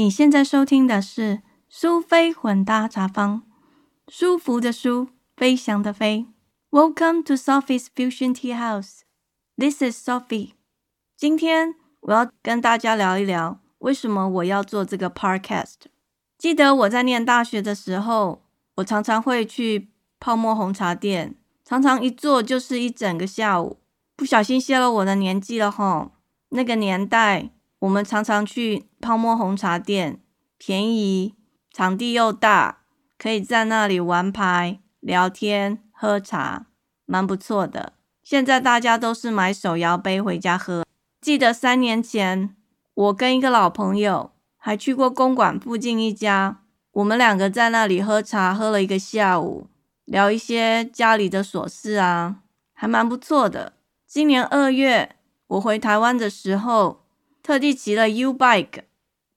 你现在收听的是苏菲混搭茶坊，舒服的舒，飞翔的飞。Welcome to Sophie's Fusion Tea House. This is Sophie. 今天我要跟大家聊一聊，为什么我要做这个 podcast。记得我在念大学的时候，我常常会去泡沫红茶店，常常一坐就是一整个下午。不小心泄露我的年纪了吼，那个年代。我们常常去泡沫红茶店，便宜，场地又大，可以在那里玩牌、聊天、喝茶，蛮不错的。现在大家都是买手摇杯回家喝。记得三年前，我跟一个老朋友还去过公馆附近一家，我们两个在那里喝茶，喝了一个下午，聊一些家里的琐事啊，还蛮不错的。今年二月我回台湾的时候。特地骑了 U bike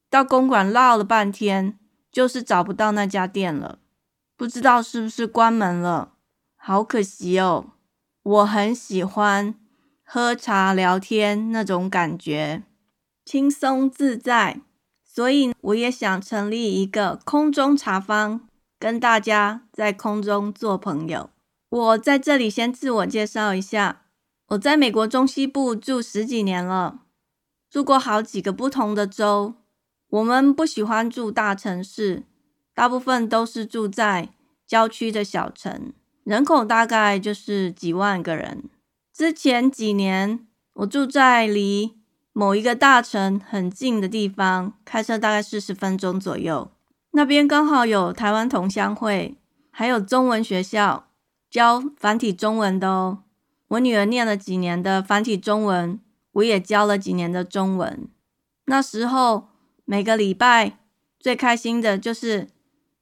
到公馆绕了半天，就是找不到那家店了，不知道是不是关门了，好可惜哦。我很喜欢喝茶聊天那种感觉，轻松自在，所以我也想成立一个空中茶坊，跟大家在空中做朋友。我在这里先自我介绍一下，我在美国中西部住十几年了。住过好几个不同的州，我们不喜欢住大城市，大部分都是住在郊区的小城，人口大概就是几万个人。之前几年，我住在离某一个大城很近的地方，开车大概四十分钟左右。那边刚好有台湾同乡会，还有中文学校教繁体中文的哦。我女儿念了几年的繁体中文。我也教了几年的中文，那时候每个礼拜最开心的就是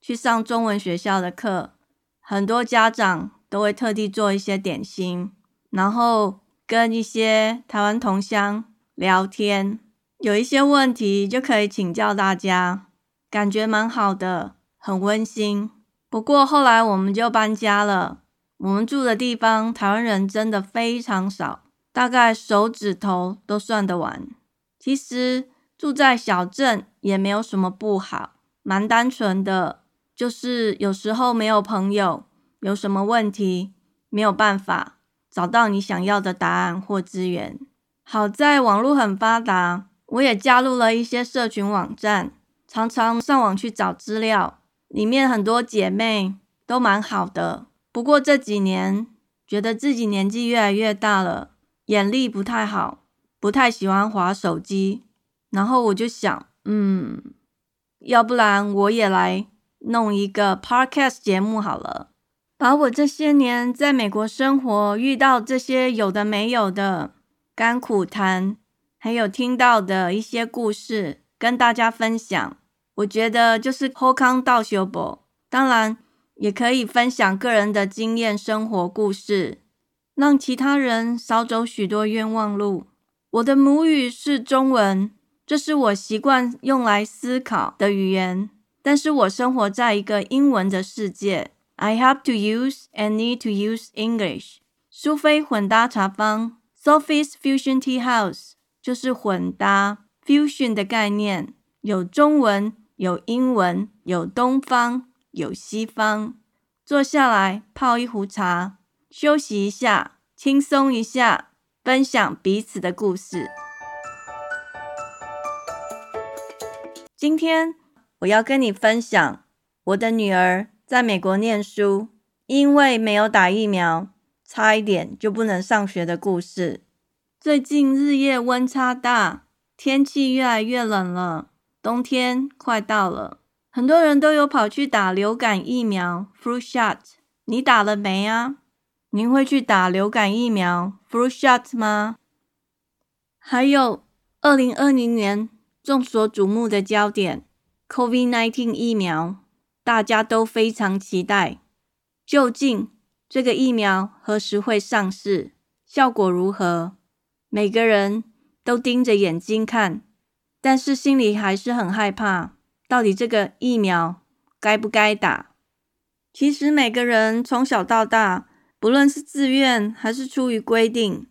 去上中文学校的课，很多家长都会特地做一些点心，然后跟一些台湾同乡聊天，有一些问题就可以请教大家，感觉蛮好的，很温馨。不过后来我们就搬家了，我们住的地方台湾人真的非常少。大概手指头都算得完。其实住在小镇也没有什么不好，蛮单纯的。就是有时候没有朋友，有什么问题没有办法找到你想要的答案或资源。好在网络很发达，我也加入了一些社群网站，常常上网去找资料。里面很多姐妹都蛮好的。不过这几年觉得自己年纪越来越大了。眼力不太好，不太喜欢滑手机，然后我就想，嗯，要不然我也来弄一个 podcast 节目好了，把我这些年在美国生活遇到这些有的没有的甘苦谈，还有听到的一些故事跟大家分享。我觉得就是后康道修博，当然也可以分享个人的经验、生活故事。让其他人少走许多冤枉路。我的母语是中文，这是我习惯用来思考的语言。但是我生活在一个英文的世界。I have to use and need to use English。苏菲混搭茶坊 （Sophie's Fusion Tea House） 就是混搭 （fusion） 的概念，有中文，有英文，有东方，有西方。坐下来泡一壶茶。休息一下，轻松一下，分享彼此的故事。今天我要跟你分享我的女儿在美国念书，因为没有打疫苗，差一点就不能上学的故事。最近日夜温差大，天气越来越冷了，冬天快到了，很多人都有跑去打流感疫苗 （flu shot）。你打了没啊？您会去打流感疫苗 （flu shot） 吗？还有，二零二零年众所瞩目的焦点 ——COVID-19 疫苗，大家都非常期待。究竟这个疫苗何时会上市？效果如何？每个人都盯着眼睛看，但是心里还是很害怕。到底这个疫苗该不该打？其实每个人从小到大。不论是自愿还是出于规定，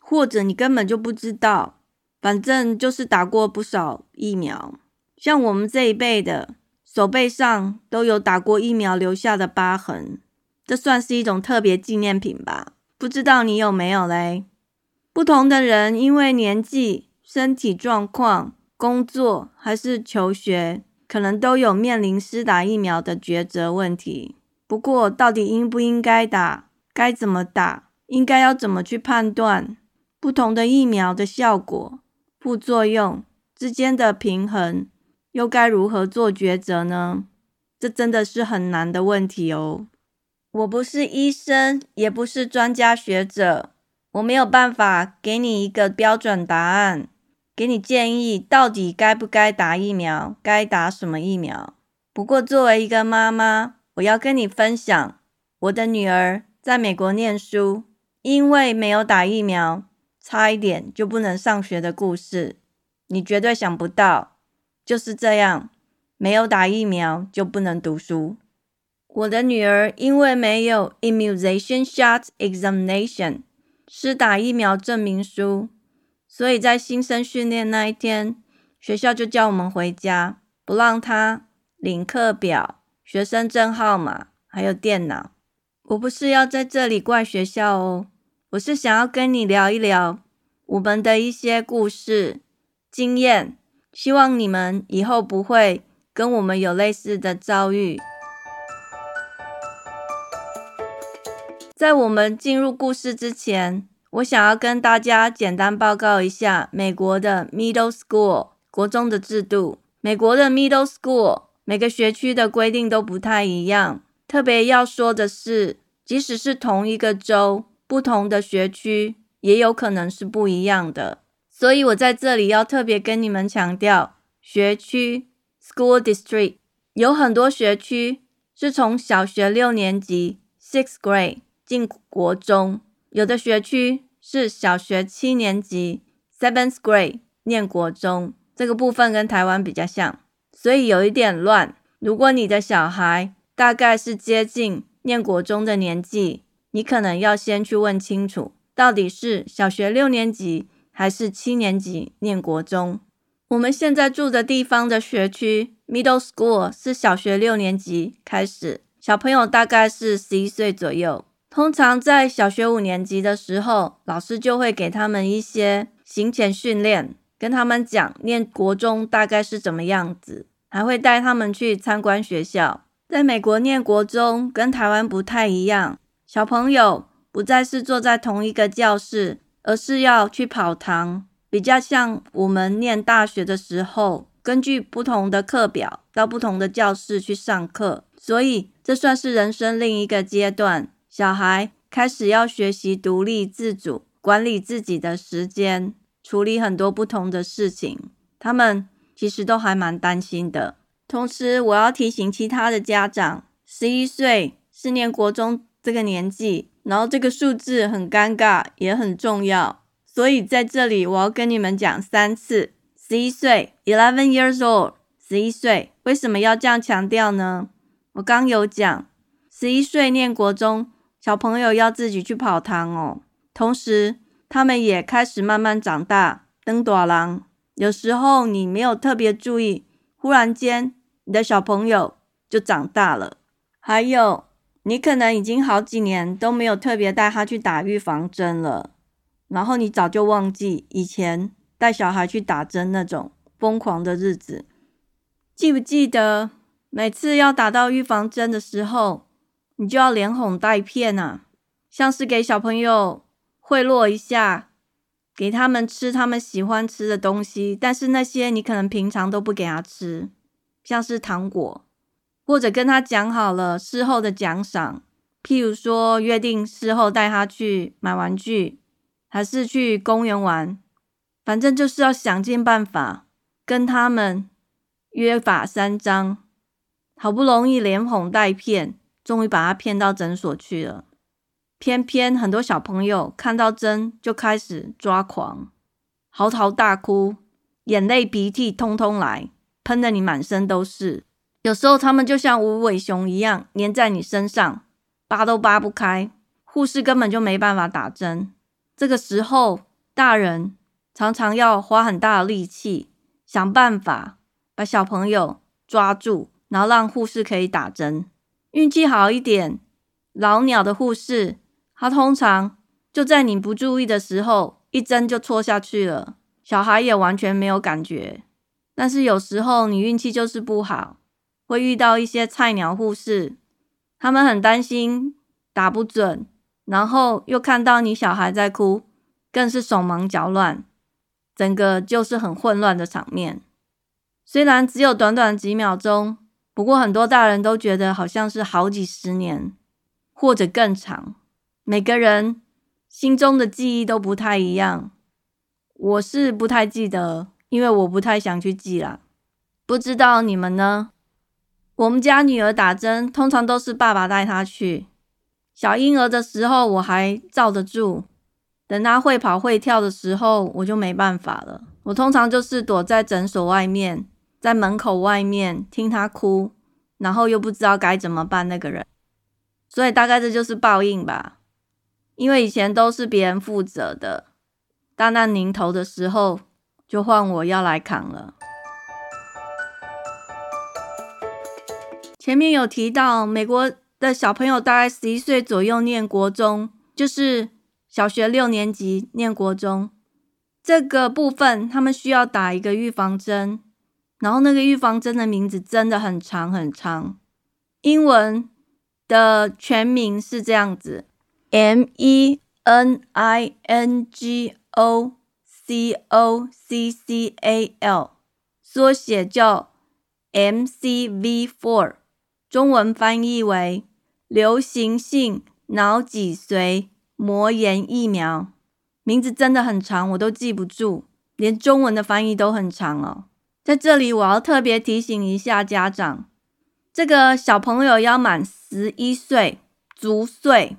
或者你根本就不知道，反正就是打过不少疫苗。像我们这一辈的，手背上都有打过疫苗留下的疤痕，这算是一种特别纪念品吧？不知道你有没有嘞？不同的人因为年纪、身体状况、工作还是求学，可能都有面临施打疫苗的抉择问题。不过，到底应不应该打？该怎么打？应该要怎么去判断不同的疫苗的效果、副作用之间的平衡？又该如何做抉择呢？这真的是很难的问题哦。我不是医生，也不是专家学者。我没有办法给你一个标准答案，给你建议到底该不该打疫苗，该打什么疫苗。不过作为一个妈妈，我要跟你分享我的女儿在美国念书，因为没有打疫苗，差一点就不能上学的故事。你绝对想不到，就是这样，没有打疫苗就不能读书。我的女儿因为没有 immunization shot examination。是打疫苗证明书，所以在新生训练那一天，学校就叫我们回家，不让她领课表、学生证号码还有电脑。我不是要在这里怪学校哦，我是想要跟你聊一聊我们的一些故事经验，希望你们以后不会跟我们有类似的遭遇。在我们进入故事之前，我想要跟大家简单报告一下美国的 middle school 国中的制度。美国的 middle school 每个学区的规定都不太一样。特别要说的是，即使是同一个州，不同的学区也有可能是不一样的。所以我在这里要特别跟你们强调，学区 school district 有很多学区是从小学六年级 sixth grade。进国中，有的学区是小学七年级 （seventh grade） 念国中，这个部分跟台湾比较像，所以有一点乱。如果你的小孩大概是接近念国中的年纪，你可能要先去问清楚，到底是小学六年级还是七年级念国中。我们现在住的地方的学区 （middle school） 是小学六年级开始，小朋友大概是十一岁左右。通常在小学五年级的时候，老师就会给他们一些行前训练，跟他们讲念国中大概是怎么样子，还会带他们去参观学校。在美国念国中跟台湾不太一样，小朋友不再是坐在同一个教室，而是要去跑堂，比较像我们念大学的时候，根据不同的课表到不同的教室去上课。所以这算是人生另一个阶段。小孩开始要学习独立自主，管理自己的时间，处理很多不同的事情。他们其实都还蛮担心的。同时，我要提醒其他的家长，十一岁是念国中这个年纪，然后这个数字很尴尬，也很重要。所以在这里，我要跟你们讲三次：十一岁，eleven years old，十一岁。为什么要这样强调呢？我刚有讲，十一岁念国中。小朋友要自己去跑堂哦，同时他们也开始慢慢长大，登短廊。有时候你没有特别注意，忽然间你的小朋友就长大了。还有，你可能已经好几年都没有特别带他去打预防针了，然后你早就忘记以前带小孩去打针那种疯狂的日子。记不记得每次要打到预防针的时候？你就要连哄带骗啊，像是给小朋友贿赂一下，给他们吃他们喜欢吃的东西，但是那些你可能平常都不给他吃，像是糖果，或者跟他讲好了事后的奖赏，譬如说约定事后带他去买玩具，还是去公园玩，反正就是要想尽办法跟他们约法三章，好不容易连哄带骗。终于把他骗到诊所去了，偏偏很多小朋友看到针就开始抓狂，嚎啕大哭，眼泪鼻涕通通来，喷的你满身都是。有时候他们就像无尾熊一样粘在你身上，扒都扒不开，护士根本就没办法打针。这个时候，大人常常要花很大的力气，想办法把小朋友抓住，然后让护士可以打针。运气好一点，老鸟的护士，他通常就在你不注意的时候，一针就戳下去了，小孩也完全没有感觉。但是有时候你运气就是不好，会遇到一些菜鸟护士，他们很担心打不准，然后又看到你小孩在哭，更是手忙脚乱，整个就是很混乱的场面。虽然只有短短几秒钟，不过很多大人都觉得好像是好几十年或者更长。每个人心中的记忆都不太一样，我是不太记得。因为我不太想去记啦，不知道你们呢？我们家女儿打针，通常都是爸爸带她去。小婴儿的时候我还罩得住，等她会跑会跳的时候，我就没办法了。我通常就是躲在诊所外面，在门口外面听她哭，然后又不知道该怎么办那个人。所以大概这就是报应吧。因为以前都是别人负责的，大难临头的时候。就换我要来扛了。前面有提到，美国的小朋友大概十一岁左右念国中，就是小学六年级念国中这个部分，他们需要打一个预防针，然后那个预防针的名字真的很长很长，英文的全名是这样子：M E N I N G O。C O C C A L，缩写叫 M C V Four，中文翻译为流行性脑脊髓膜炎疫苗。名字真的很长，我都记不住，连中文的翻译都很长哦。在这里，我要特别提醒一下家长，这个小朋友要满十一岁足岁，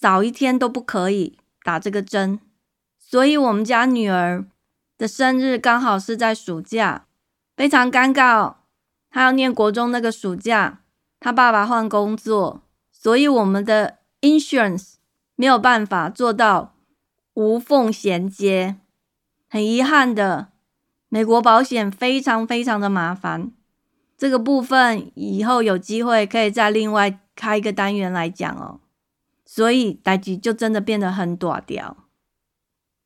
早一天都不可以打这个针。所以，我们家女儿的生日刚好是在暑假，非常尴尬。她要念国中那个暑假，她爸爸换工作，所以我们的 insurance 没有办法做到无缝衔接。很遗憾的，美国保险非常非常的麻烦。这个部分以后有机会可以再另外开一个单元来讲哦。所以，代际就真的变得很短调。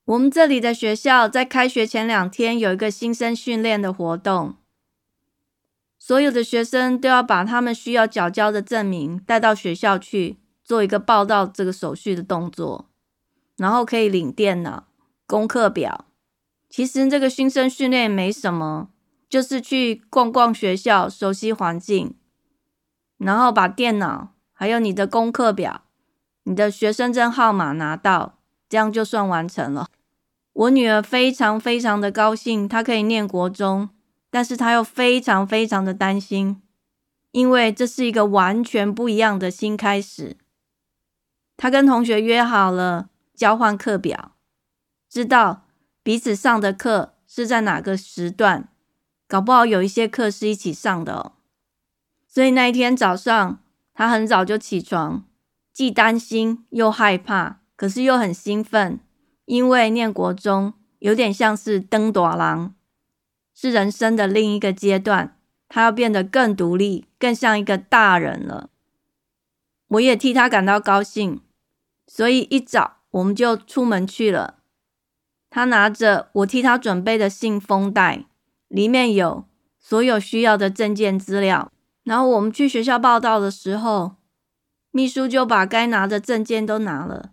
我们这里的学校在开学前两天有一个新生训练的活动，所有的学生都要把他们需要缴交的证明带到学校去做一个报到这个手续的动作，然后可以领电脑、功课表。其实这个新生训练没什么，就是去逛逛学校，熟悉环境，然后把电脑还有你的功课表、你的学生证号码拿到。这样就算完成了。我女儿非常非常的高兴，她可以念国中，但是她又非常非常的担心，因为这是一个完全不一样的新开始。她跟同学约好了交换课表，知道彼此上的课是在哪个时段，搞不好有一些课是一起上的哦。所以那一天早上，她很早就起床，既担心又害怕。可是又很兴奋，因为念国中有点像是登短廊，是人生的另一个阶段，他要变得更独立，更像一个大人了。我也替他感到高兴，所以一早我们就出门去了。他拿着我替他准备的信封袋，里面有所有需要的证件资料。然后我们去学校报道的时候，秘书就把该拿的证件都拿了。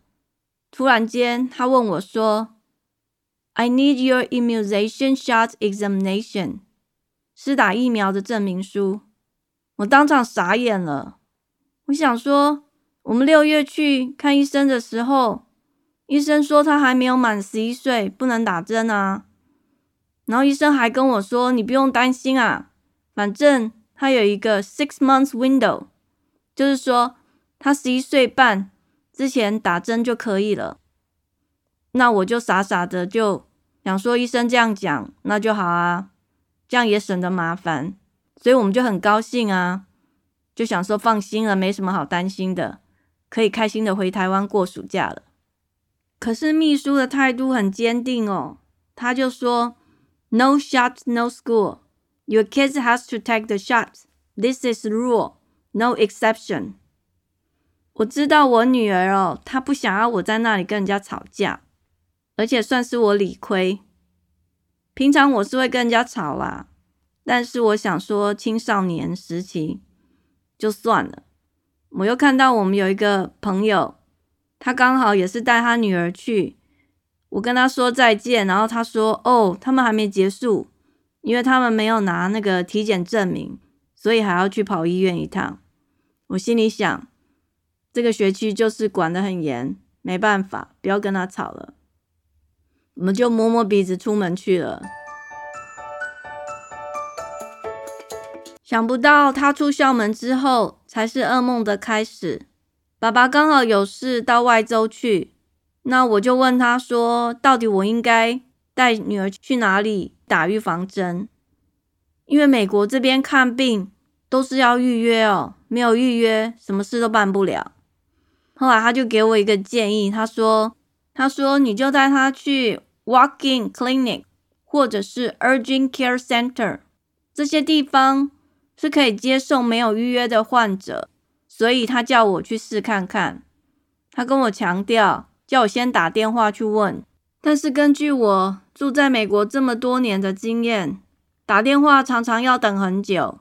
突然间，他问我说：“I need your immunization shot examination，是打疫苗的证明书。”我当场傻眼了。我想说，我们六月去看医生的时候，医生说他还没有满十一岁，不能打针啊。然后医生还跟我说：“你不用担心啊，反正他有一个 six months window，就是说他十一岁半。”之前打针就可以了，那我就傻傻的就想说医生这样讲，那就好啊，这样也省得麻烦，所以我们就很高兴啊，就想说放心了，没什么好担心的，可以开心的回台湾过暑假了。可是秘书的态度很坚定哦，他就说 “No shot, no school”，Your kids has to take the shot. This is rule, no exception. 我知道我女儿哦，她不想要我在那里跟人家吵架，而且算是我理亏。平常我是会跟人家吵啦，但是我想说青少年时期就算了。我又看到我们有一个朋友，他刚好也是带他女儿去，我跟他说再见，然后他说：“哦，他们还没结束，因为他们没有拿那个体检证明，所以还要去跑医院一趟。”我心里想。这个学期就是管得很严，没办法，不要跟他吵了。我们就摸摸鼻子出门去了。想不到他出校门之后，才是噩梦的开始。爸爸刚好有事到外州去，那我就问他说：“到底我应该带女儿去哪里打预防针？因为美国这边看病都是要预约哦，没有预约，什么事都办不了。”后来他就给我一个建议，他说：“他说你就带他去 Walk-in Clinic 或者是 Urgent Care Center 这些地方是可以接受没有预约的患者，所以他叫我去试看看。他跟我强调，叫我先打电话去问。但是根据我住在美国这么多年的经验，打电话常常要等很久，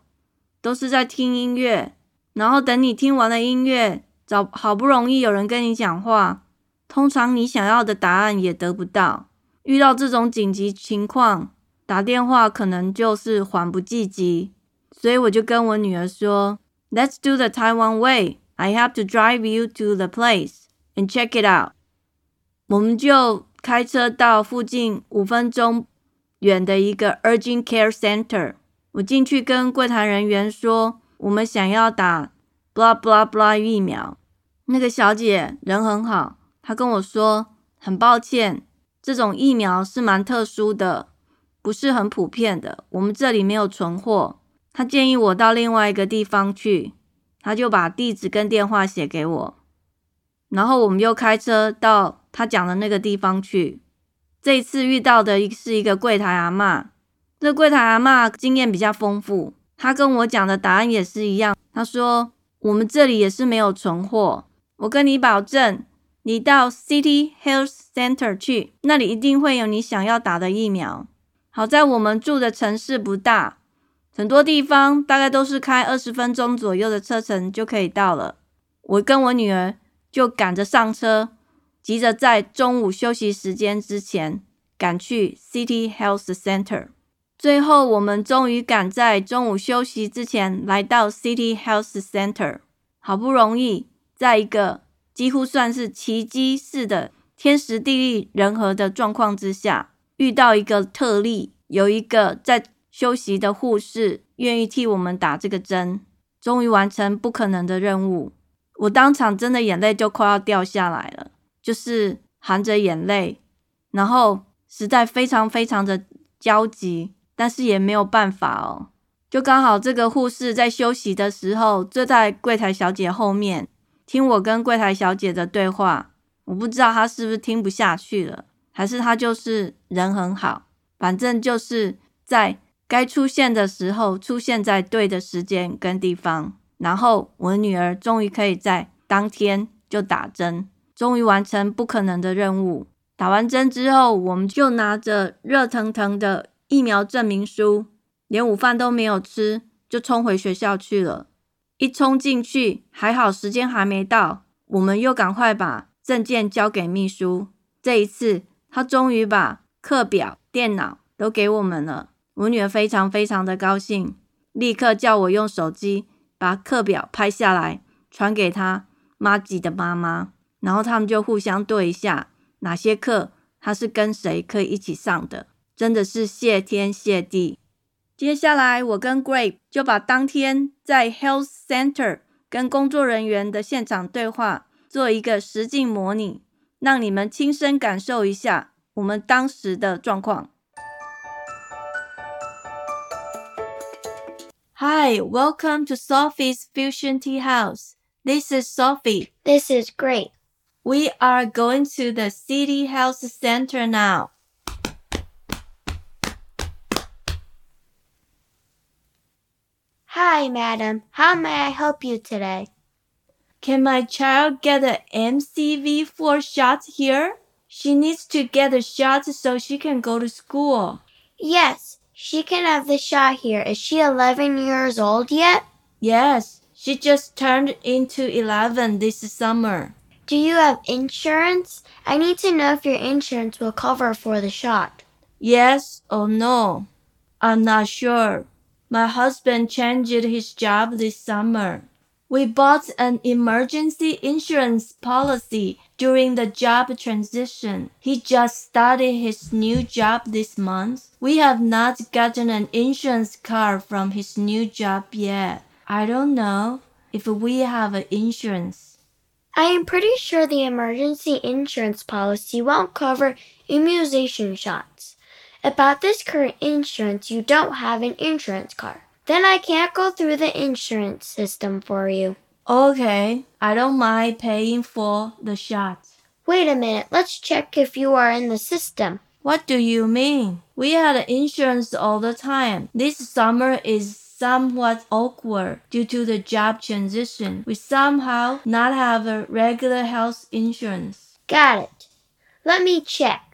都是在听音乐，然后等你听完了音乐。”找好不容易有人跟你讲话，通常你想要的答案也得不到。遇到这种紧急情况，打电话可能就是缓不济急。所以我就跟我女儿说：“Let's do the Taiwan way. I have to drive you to the place and check it out。”我们就开车到附近五分钟远的一个 Urgent Care Center。我进去跟柜台人员说：“我们想要打 blah blah blah 疫苗。”那个小姐人很好，她跟我说很抱歉，这种疫苗是蛮特殊的，不是很普遍的，我们这里没有存货。她建议我到另外一个地方去，她就把地址跟电话写给我，然后我们又开车到她讲的那个地方去。这一次遇到的是一个柜台阿嬷，这柜台阿嬷经验比较丰富，她跟我讲的答案也是一样。她说我们这里也是没有存货。我跟你保证，你到 City Health Center 去，那里一定会有你想要打的疫苗。好在我们住的城市不大，很多地方大概都是开二十分钟左右的车程就可以到了。我跟我女儿就赶着上车，急着在中午休息时间之前赶去 City Health Center。最后，我们终于赶在中午休息之前来到 City Health Center，好不容易。在一个几乎算是奇迹式的天时地利人和的状况之下，遇到一个特例，有一个在休息的护士愿意替我们打这个针，终于完成不可能的任务。我当场真的眼泪就快要掉下来了，就是含着眼泪，然后实在非常非常的焦急，但是也没有办法哦。就刚好这个护士在休息的时候，坐在柜台小姐后面。听我跟柜台小姐的对话，我不知道她是不是听不下去了，还是她就是人很好，反正就是在该出现的时候出现在对的时间跟地方。然后我女儿终于可以在当天就打针，终于完成不可能的任务。打完针之后，我们就拿着热腾腾的疫苗证明书，连午饭都没有吃，就冲回学校去了。一冲进去，还好时间还没到，我们又赶快把证件交给秘书。这一次，他终于把课表、电脑都给我们了。我女儿非常非常的高兴，立刻叫我用手机把课表拍下来，传给他妈吉的妈妈，然后他们就互相对一下哪些课他是跟谁可以一起上的。真的是谢天谢地。接下来，我跟 Grape 就把当天在 Health Center 跟工作人员的现场对话做一个实境模拟，让你们亲身感受一下我们当时的状况。Hi, welcome to Sophie's Fusion Tea House. This is Sophie. This is great. We are going to the City Health Center now. Hi, madam. How may I help you today? Can my child get a MCV4 shot here? She needs to get a shot so she can go to school. Yes, she can have the shot here. Is she 11 years old yet? Yes, she just turned into 11 this summer. Do you have insurance? I need to know if your insurance will cover for the shot. Yes or no? I'm not sure. My husband changed his job this summer. We bought an emergency insurance policy during the job transition. He just started his new job this month. We have not gotten an insurance card from his new job yet. I don't know if we have an insurance. I am pretty sure the emergency insurance policy won't cover immunization shots. About this current insurance, you don't have an insurance card. Then I can't go through the insurance system for you. Okay, I don't mind paying for the shots. Wait a minute, let's check if you are in the system. What do you mean? We had insurance all the time. This summer is somewhat awkward due to the job transition. We somehow not have a regular health insurance. Got it. Let me check.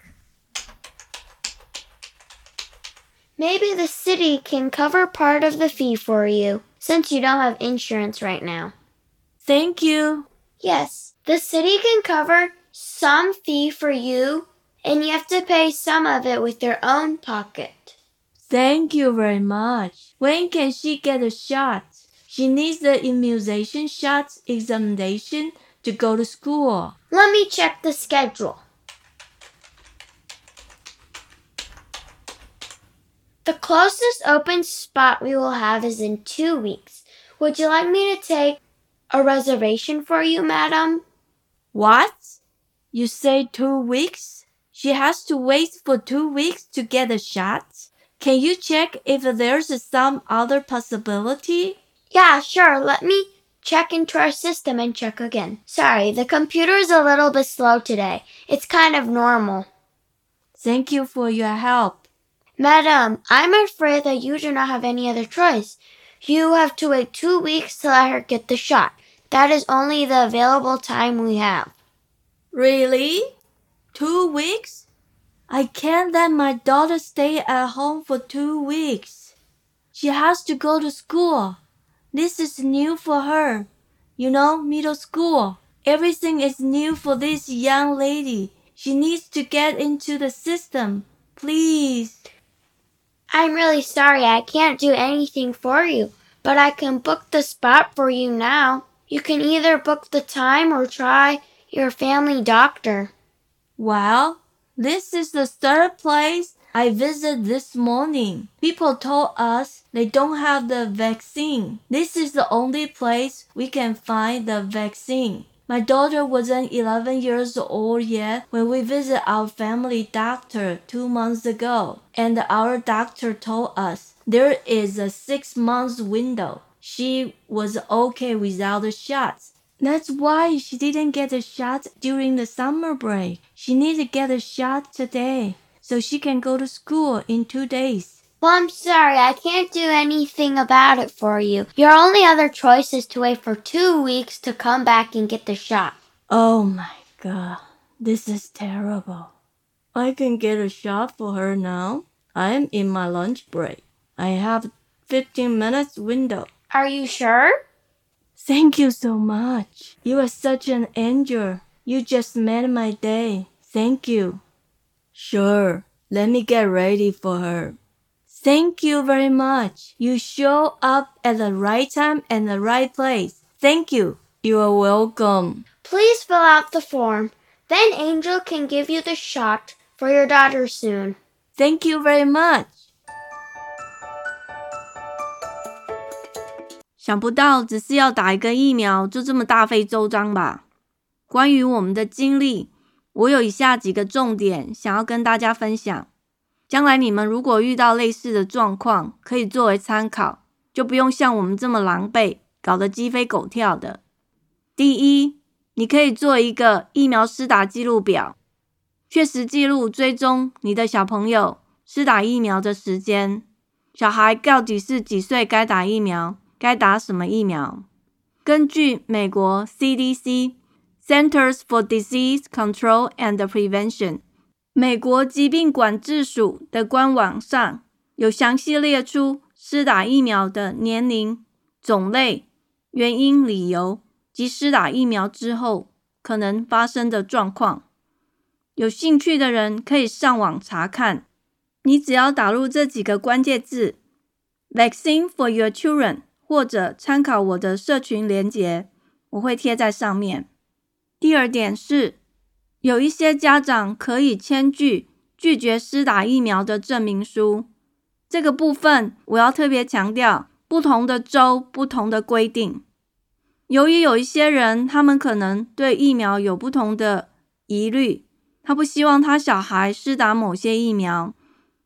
Maybe the city can cover part of the fee for you since you don't have insurance right now. Thank you. Yes, the city can cover some fee for you and you have to pay some of it with your own pocket. Thank you very much. When can she get a shot? She needs the immunization shot examination to go to school. Let me check the schedule. The closest open spot we will have is in two weeks. Would you like me to take a reservation for you, madam? What? You say two weeks? She has to wait for two weeks to get a shot? Can you check if there's some other possibility? Yeah, sure. Let me check into our system and check again. Sorry, the computer is a little bit slow today. It's kind of normal. Thank you for your help. Madam, I'm afraid that you do not have any other choice. You have to wait two weeks to let her get the shot. That is only the available time we have. Really? Two weeks? I can't let my daughter stay at home for two weeks. She has to go to school. This is new for her. You know, middle school. Everything is new for this young lady. She needs to get into the system. Please. I'm really sorry I can't do anything for you, but I can book the spot for you now. You can either book the time or try your family doctor. Well, this is the third place I visited this morning. People told us they don't have the vaccine. This is the only place we can find the vaccine. My daughter wasn't 11 years old yet when we visited our family doctor two months ago, and our doctor told us there is a six months window. She was okay without the shots. That's why she didn't get a shot during the summer break. She needs to get a shot today so she can go to school in two days. Well, I'm sorry, I can't do anything about it for you. Your only other choice is to wait for two weeks to come back and get the shot. Oh my god, this is terrible. I can get a shot for her now. I'm in my lunch break. I have 15 minutes window. Are you sure? Thank you so much. You are such an angel. You just made my day. Thank you. Sure, let me get ready for her. Thank you very much. You show up at the right time and the right place. Thank you. You are welcome. Please fill out the form. Then Angel can give you the shot for your daughter soon. Thank you very much. 想不到只是要打一个疫苗，就这么大费周章吧？关于我们的经历，我有以下几个重点想要跟大家分享。 将来你们如果遇到类似的状况，可以作为参考，就不用像我们这么狼狈，搞得鸡飞狗跳的。第一，你可以做一个疫苗施打记录表，确实记录追踪你的小朋友施打疫苗的时间，小孩到底是几岁该打疫苗，该打什么疫苗。根据美国 CDC Centers for Disease Control and Prevention 美国疾病管制署的官网上有详细列出施打疫苗的年龄、种类、原因、理由及施打疫苗之后可能发生的状况。有兴趣的人可以上网查看。你只要打入这几个关键字 “vaccine for your children”，或者参考我的社群连结，我会贴在上面。第二点是，有一些家长可以签具拒绝施打疫苗的证明书。这个部分我要特别强调，不同的州不同的规定。由于有一些人，他们可能对疫苗有不同的疑虑。他不希望他小孩施打某些疫苗，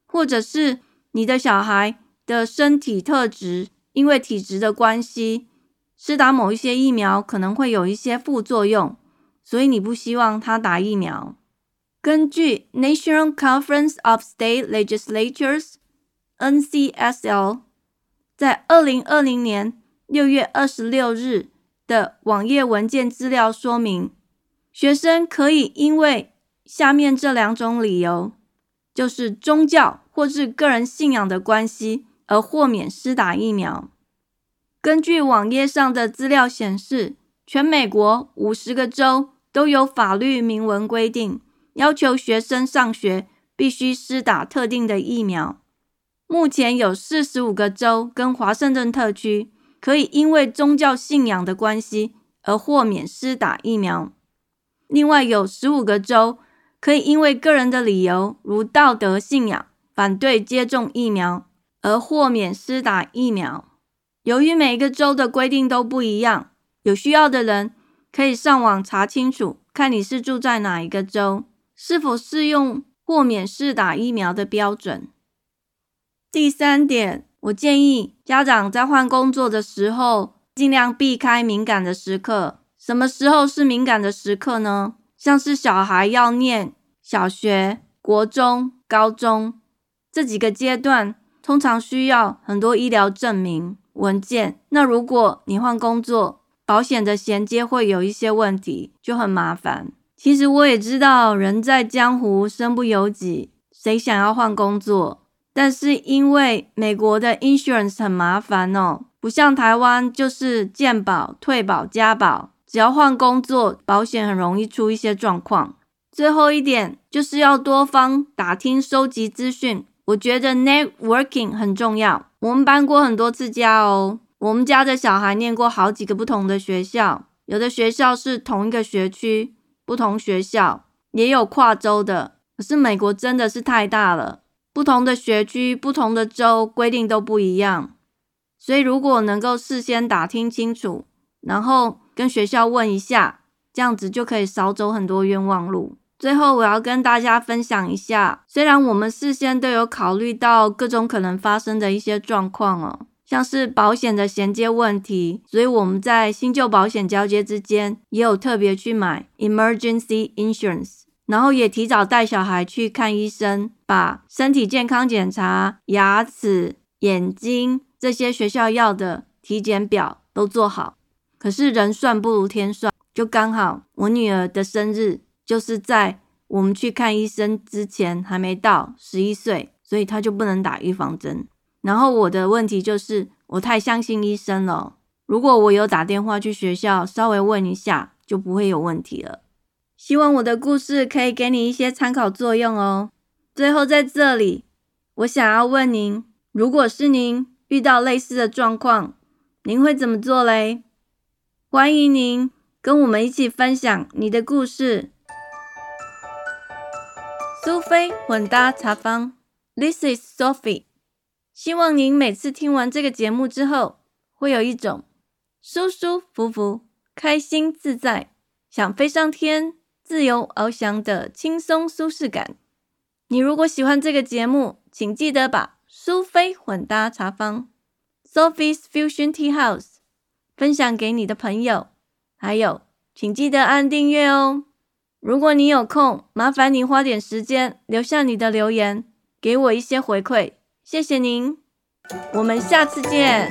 或者是你的小孩的身体特质，因为体质的关系，施打某一些疫苗可能会有一些副作用，所以你不希望他打疫苗。根据 National Conference of State Legislatures（NCSL） 在二零二零年六月二十六日的网页文件资料说明，学生可以因为下面这两种理由，就是宗教或是个人信仰的关系而豁免施打疫苗。根据网页上的资料显示，全美国五十个州都有法律明文规定，要求学生上学必须施打特定的疫苗。目前有四十五个州跟华盛顿特区可以因为宗教信仰的关系而豁免施打疫苗，另外有十五个州。可以因为个人的理由，如道德信仰，反对接种疫苗而豁免施打疫苗。由于每个州的规定都不一样，有需要的人可以上网查清楚，看你是住在哪一个州，是否适用豁免试打疫苗的标准。第三点，我建议家长在换工作的时候，尽量避开敏感的时刻。什么时候是敏感的时刻呢？像是小孩要念小学、国中、高中这几个阶段，通常需要很多医疗证明文件。那如果你换工作，保险的衔接会有一些问题，就很麻烦。其实我也知道，人在江湖身不由己，谁想要换工作？但是因为美国的 insurance 很麻烦哦，不像台湾就是健保、退保、加保。只要换工作，保险很容易出一些状况。最后一点就是要多方打听、收集资讯。我觉得 networking 很重要。我们搬过很多次家哦，我们家的小孩念过好几个不同的学校，有的学校是同一个学区，不同学校也有跨州的。可是美国真的是太大了，不同的学区、不同的州规定都不一样，所以如果能够事先打听清楚，然后。跟学校问一下，这样子就可以少走很多冤枉路。最后，我要跟大家分享一下，虽然我们事先都有考虑到各种可能发生的一些状况哦，像是保险的衔接问题，所以我们在新旧保险交接之间也有特别去买 emergency insurance，然后也提早带小孩去看医生，把身体健康检查、牙齿、眼睛这些学校要的体检表都做好。可是人算不如天算，就刚好我女儿的生日就是在我们去看医生之前还没到十一岁，所以她就不能打预防针。然后我的问题就是我太相信医生了，如果我有打电话去学校稍微问一下，就不会有问题了。希望我的故事可以给你一些参考作用哦。最后在这里，我想要问您，如果是您遇到类似的状况，您会怎么做嘞？欢迎您跟我们一起分享你的故事。苏菲混搭茶坊，This is Sophie。希望您每次听完这个节目之后，会有一种舒舒服服、开心自在、想飞上天、自由翱翔的轻松舒适感。你如果喜欢这个节目，请记得把苏菲混搭茶坊 （Sophie's Fusion Tea House）。分享给你的朋友，还有，请记得按订阅哦。如果你有空，麻烦你花点时间留下你的留言，给我一些回馈，谢谢您。我们下次见。